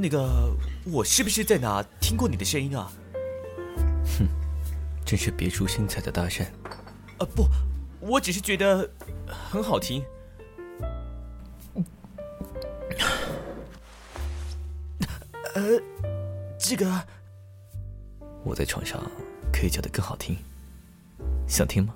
那个，我是不是在哪听过你的声音啊？哼，真是别出心裁的搭讪。呃，不，我只是觉得很好听。呃，这个，我在床上可以叫的更好听，想听吗？